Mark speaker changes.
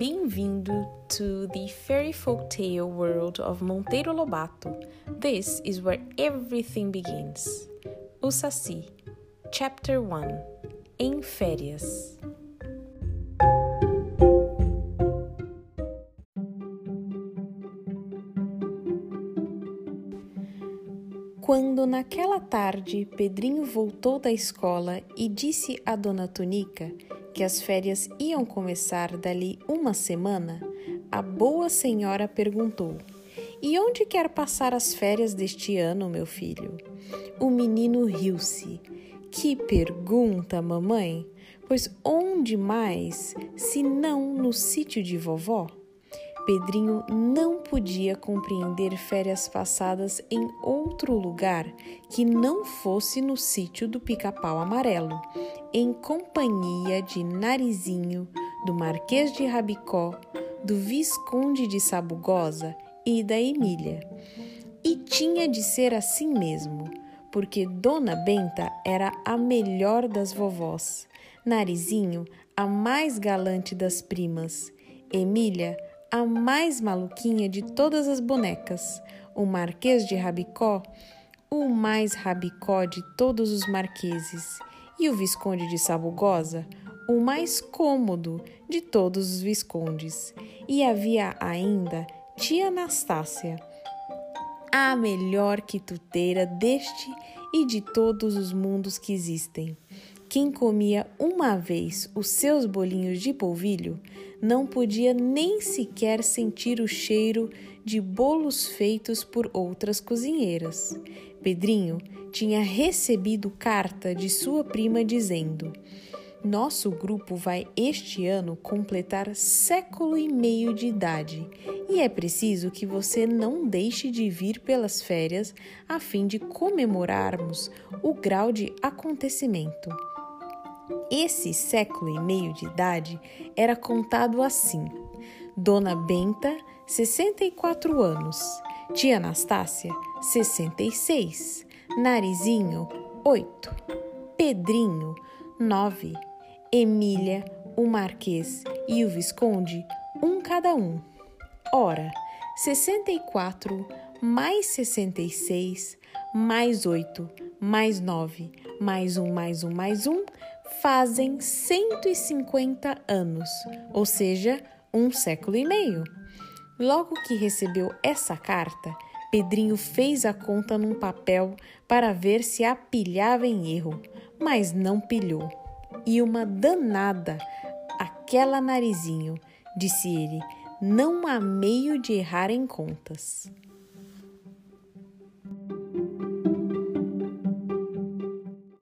Speaker 1: Bem-vindo to the fairy folk tale world of Monteiro Lobato. This is where everything begins. O Saci, Chapter 1 Em Férias. Quando naquela tarde Pedrinho voltou da escola e disse a Dona Tunica que as férias iam começar dali uma semana, a boa senhora perguntou: E onde quer passar as férias deste ano, meu filho? O menino riu-se. Que pergunta, mamãe! Pois onde mais, se não no sítio de vovó? Pedrinho não podia compreender férias passadas em outro lugar que não fosse no sítio do Pica-Pau Amarelo, em companhia de Narizinho, do Marquês de Rabicó, do Visconde de Sabugosa e da Emília. E tinha de ser assim mesmo, porque Dona Benta era a melhor das vovós, Narizinho, a mais galante das primas, Emília, a mais maluquinha de todas as bonecas, o Marquês de Rabicó, o mais rabicó de todos os marqueses, e o Visconde de Sabugosa, o mais cômodo de todos os viscondes. E havia ainda tia Anastácia, a melhor quituteira deste e de todos os mundos que existem. Quem comia uma vez os seus bolinhos de polvilho não podia nem sequer sentir o cheiro de bolos feitos por outras cozinheiras. Pedrinho tinha recebido carta de sua prima dizendo: Nosso grupo vai este ano completar século e meio de idade e é preciso que você não deixe de vir pelas férias a fim de comemorarmos o grau de acontecimento. Esse século e meio de idade era contado assim: Dona Benta, 64 anos, Tia Anastácia, 66, Narizinho, 8, Pedrinho, 9, Emília, o Marquês e o Visconde, um cada um. Ora, 64 mais 66 mais 8 mais 9 mais 1 mais 1 mais 1 fazem 150 anos, ou seja, um século e meio. Logo que recebeu essa carta, Pedrinho fez a conta num papel para ver se a pilhava em erro, mas não pilhou. E uma danada, aquela narizinho, disse ele, não há meio de errar em contas.